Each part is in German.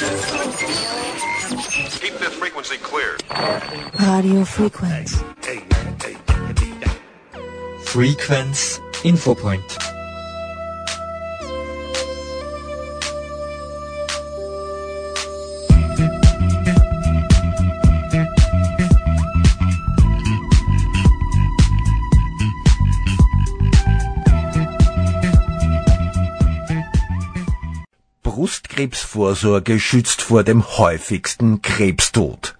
Keep this frequency clear. Radio Frequenz. Frequenz Infopoint. Brustkrebsvorsorge schützt vor dem häufigsten Krebstod.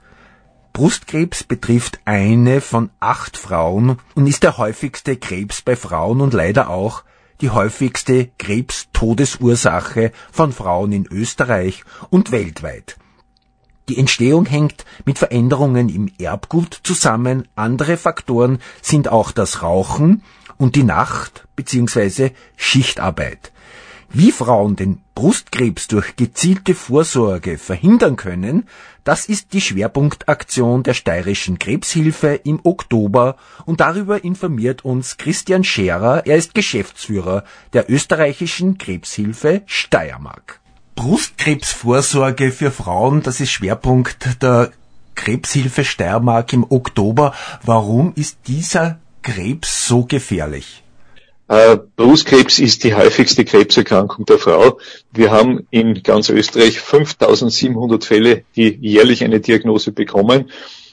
Brustkrebs betrifft eine von acht Frauen und ist der häufigste Krebs bei Frauen und leider auch die häufigste Krebstodesursache von Frauen in Österreich und weltweit. Die Entstehung hängt mit Veränderungen im Erbgut zusammen. Andere Faktoren sind auch das Rauchen und die Nacht- bzw. Schichtarbeit. Wie Frauen den Brustkrebs durch gezielte Vorsorge verhindern können, das ist die Schwerpunktaktion der Steirischen Krebshilfe im Oktober und darüber informiert uns Christian Scherer, er ist Geschäftsführer der österreichischen Krebshilfe Steiermark. Brustkrebsvorsorge für Frauen, das ist Schwerpunkt der Krebshilfe Steiermark im Oktober. Warum ist dieser Krebs so gefährlich? Äh, Brustkrebs ist die häufigste Krebserkrankung der Frau. Wir haben in ganz Österreich 5700 Fälle, die jährlich eine Diagnose bekommen.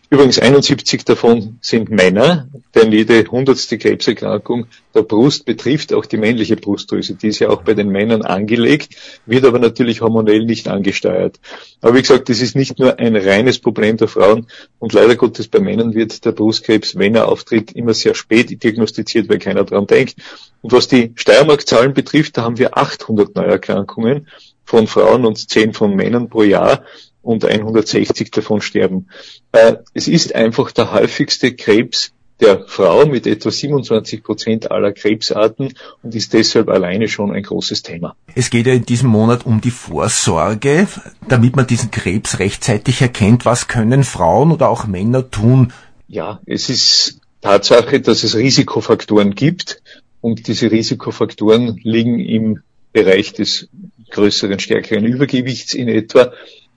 Übrigens 71 davon sind Männer, denn jede hundertste Krebserkrankung der Brust betrifft auch die männliche Brustdrüse. Die ist ja auch bei den Männern angelegt, wird aber natürlich hormonell nicht angesteuert. Aber wie gesagt, das ist nicht nur ein reines Problem der Frauen und leider Gottes bei Männern wird der Brustkrebs, wenn er auftritt, immer sehr spät diagnostiziert, weil keiner dran denkt. Und was die Steiermark-Zahlen betrifft, da haben wir 800 Neuerkrankungen von Frauen und 10 von Männern pro Jahr und 160 davon sterben. Äh, es ist einfach der häufigste Krebs der Frau mit etwa 27 Prozent aller Krebsarten und ist deshalb alleine schon ein großes Thema. Es geht ja in diesem Monat um die Vorsorge, damit man diesen Krebs rechtzeitig erkennt. Was können Frauen oder auch Männer tun? Ja, es ist Tatsache, dass es Risikofaktoren gibt und diese Risikofaktoren liegen im Bereich des größeren, stärkeren Übergewichts in etwa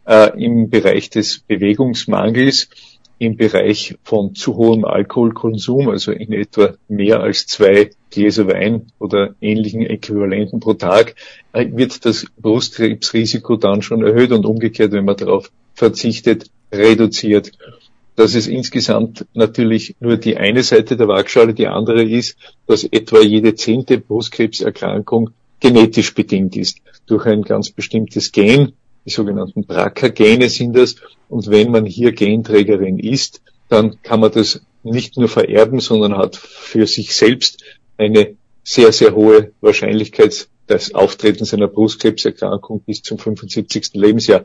im Bereich des Bewegungsmangels, im Bereich von zu hohem Alkoholkonsum, also in etwa mehr als zwei Gläser Wein oder ähnlichen Äquivalenten pro Tag, äh, wird das Brustkrebsrisiko dann schon erhöht und umgekehrt, wenn man darauf verzichtet, reduziert. Dass es insgesamt natürlich nur die eine Seite der Waagschale, die andere ist, dass etwa jede zehnte Brustkrebserkrankung genetisch bedingt ist durch ein ganz bestimmtes Gen, die sogenannten BRCA-Gene sind das. Und wenn man hier Genträgerin ist, dann kann man das nicht nur vererben, sondern hat für sich selbst eine sehr, sehr hohe Wahrscheinlichkeit des Auftretens einer Brustkrebserkrankung bis zum 75. Lebensjahr.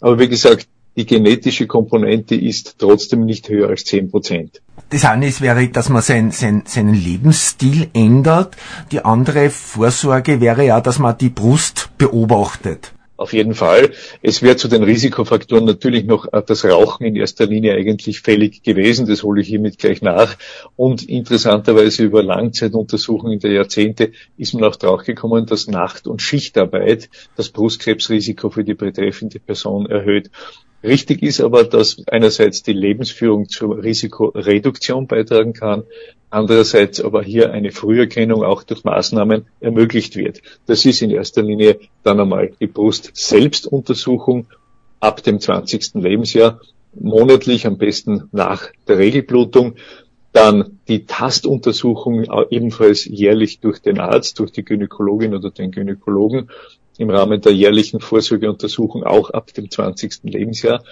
Aber wie gesagt, die genetische Komponente ist trotzdem nicht höher als 10 Prozent. Das eine ist, wäre, dass man sein, sein, seinen Lebensstil ändert. Die andere Vorsorge wäre ja, dass man die Brust beobachtet. Auf jeden Fall. Es wäre zu den Risikofaktoren natürlich noch äh, das Rauchen in erster Linie eigentlich fällig gewesen. Das hole ich hiermit gleich nach. Und interessanterweise über Langzeituntersuchungen der Jahrzehnte ist man auch draufgekommen, dass Nacht- und Schichtarbeit das Brustkrebsrisiko für die betreffende Person erhöht. Richtig ist aber, dass einerseits die Lebensführung zur Risikoreduktion beitragen kann, andererseits aber hier eine Früherkennung auch durch Maßnahmen ermöglicht wird. Das ist in erster Linie dann einmal die Brust-Selbstuntersuchung ab dem 20. Lebensjahr, monatlich am besten nach der Regelblutung, dann die Tastuntersuchung ebenfalls jährlich durch den Arzt, durch die Gynäkologin oder den Gynäkologen im Rahmen der jährlichen Vorsorgeuntersuchung auch ab dem 20. Lebensjahr.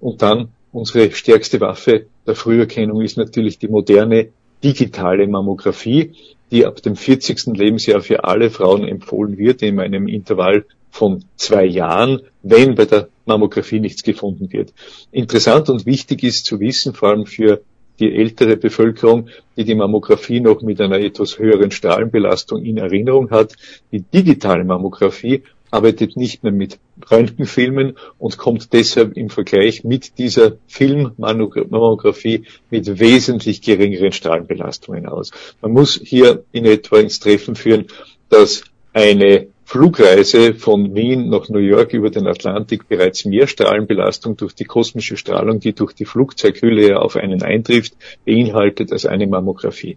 Und dann unsere stärkste Waffe der Früherkennung ist natürlich die moderne digitale Mammographie, die ab dem 40. Lebensjahr für alle Frauen empfohlen wird in einem Intervall von zwei Jahren, wenn bei der Mammographie nichts gefunden wird. Interessant und wichtig ist zu wissen, vor allem für die ältere Bevölkerung, die die Mammographie noch mit einer etwas höheren Strahlenbelastung in Erinnerung hat. Die digitale Mammographie arbeitet nicht mehr mit Röntgenfilmen und kommt deshalb im Vergleich mit dieser Filmmammographie mit wesentlich geringeren Strahlenbelastungen aus. Man muss hier in etwa ins Treffen führen, dass eine Flugreise von Wien nach New York über den Atlantik bereits mehr Strahlenbelastung durch die kosmische Strahlung, die durch die Flugzeughülle auf einen eintrifft, beinhaltet als eine Mammographie.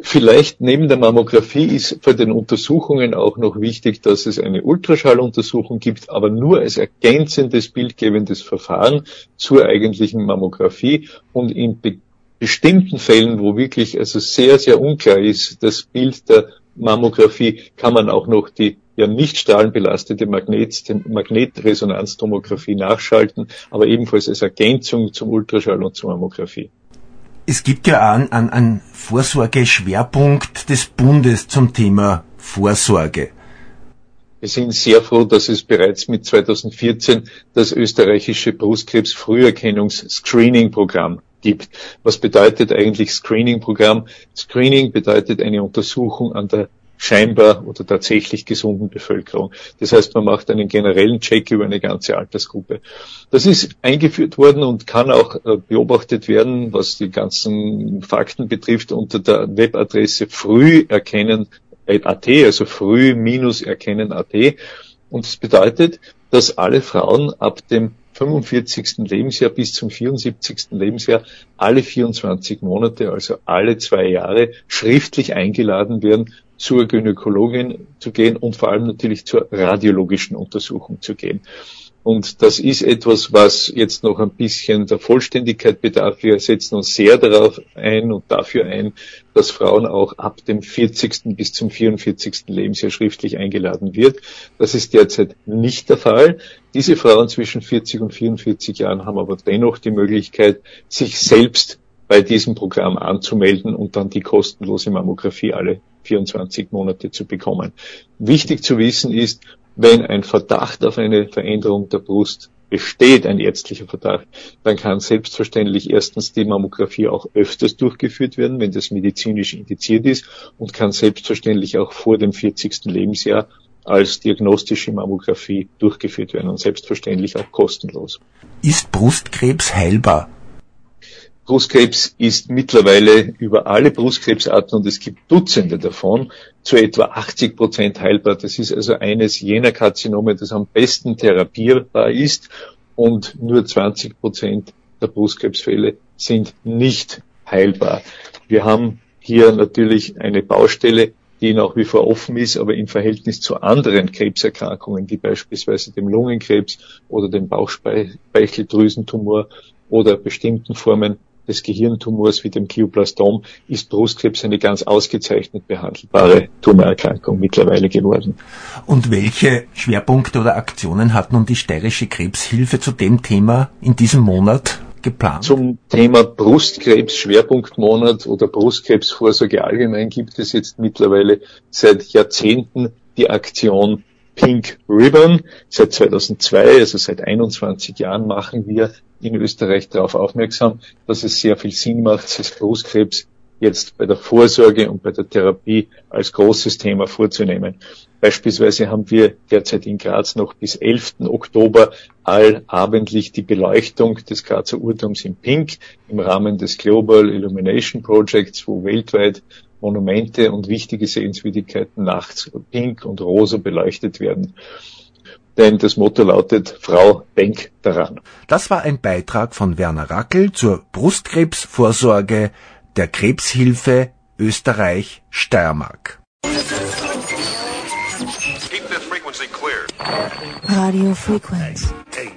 Vielleicht neben der Mammographie ist für den Untersuchungen auch noch wichtig, dass es eine Ultraschalluntersuchung gibt, aber nur als ergänzendes bildgebendes Verfahren zur eigentlichen Mammographie und in be bestimmten Fällen, wo wirklich also sehr, sehr unklar ist, das Bild der Mammographie, kann man auch noch die ja nicht strahlenbelastete Magnet, Magnetresonanztomographie nachschalten, aber ebenfalls als Ergänzung zum Ultraschall und zur Mammographie. Es gibt ja einen, einen, einen Vorsorgeschwerpunkt des Bundes zum Thema Vorsorge. Wir sind sehr froh, dass es bereits mit 2014 das österreichische Brustkrebs-Früherkennungs-Screening-Programm gibt. Was bedeutet eigentlich Screening-Programm? Screening bedeutet eine Untersuchung an der scheinbar oder tatsächlich gesunden Bevölkerung. Das heißt, man macht einen generellen Check über eine ganze Altersgruppe. Das ist eingeführt worden und kann auch äh, beobachtet werden, was die ganzen Fakten betrifft, unter der Webadresse früherkennen.at, also früh-erkennen.at. Und das bedeutet, dass alle Frauen ab dem 45. Lebensjahr bis zum 74. Lebensjahr alle 24 Monate, also alle zwei Jahre, schriftlich eingeladen werden, zur Gynäkologin zu gehen und vor allem natürlich zur radiologischen Untersuchung zu gehen. Und das ist etwas, was jetzt noch ein bisschen der Vollständigkeit bedarf. Wir setzen uns sehr darauf ein und dafür ein, dass Frauen auch ab dem 40. bis zum 44. Lebensjahr schriftlich eingeladen wird. Das ist derzeit nicht der Fall. Diese Frauen zwischen 40 und 44 Jahren haben aber dennoch die Möglichkeit, sich selbst bei diesem Programm anzumelden und dann die kostenlose Mammographie alle 24 Monate zu bekommen. Wichtig zu wissen ist, wenn ein Verdacht auf eine Veränderung der Brust besteht, ein ärztlicher Verdacht, dann kann selbstverständlich erstens die Mammographie auch öfters durchgeführt werden, wenn das medizinisch indiziert ist und kann selbstverständlich auch vor dem 40. Lebensjahr als diagnostische Mammographie durchgeführt werden und selbstverständlich auch kostenlos. Ist Brustkrebs heilbar? Brustkrebs ist mittlerweile über alle Brustkrebsarten und es gibt Dutzende davon zu etwa 80 Prozent heilbar. Das ist also eines jener Karzinome, das am besten therapierbar ist und nur 20 Prozent der Brustkrebsfälle sind nicht heilbar. Wir haben hier natürlich eine Baustelle, die nach wie vor offen ist, aber im Verhältnis zu anderen Krebserkrankungen, wie beispielsweise dem Lungenkrebs oder dem Bauchspeicheldrüsentumor oder bestimmten Formen des Gehirntumors wie dem Glioblastom ist Brustkrebs eine ganz ausgezeichnet behandelbare Tumorerkrankung mittlerweile geworden. Und welche Schwerpunkte oder Aktionen hat nun die steirische Krebshilfe zu dem Thema in diesem Monat geplant? Zum Thema Brustkrebs Schwerpunktmonat oder Brustkrebsvorsorge allgemein gibt es jetzt mittlerweile seit Jahrzehnten die Aktion Pink Ribbon. Seit 2002, also seit 21 Jahren, machen wir in Österreich darauf aufmerksam, dass es sehr viel Sinn macht, das Brustkrebs jetzt bei der Vorsorge und bei der Therapie als großes Thema vorzunehmen. Beispielsweise haben wir derzeit in Graz noch bis 11. Oktober allabendlich die Beleuchtung des Grazer Urturms in Pink im Rahmen des Global Illumination Projects, wo weltweit Monumente und wichtige Sehenswürdigkeiten nachts pink und rosa beleuchtet werden. Denn das Motto lautet, Frau, denk daran. Das war ein Beitrag von Werner Rackel zur Brustkrebsvorsorge der Krebshilfe Österreich Steiermark. Keep the frequency clear. Radio Frequenz. Hey.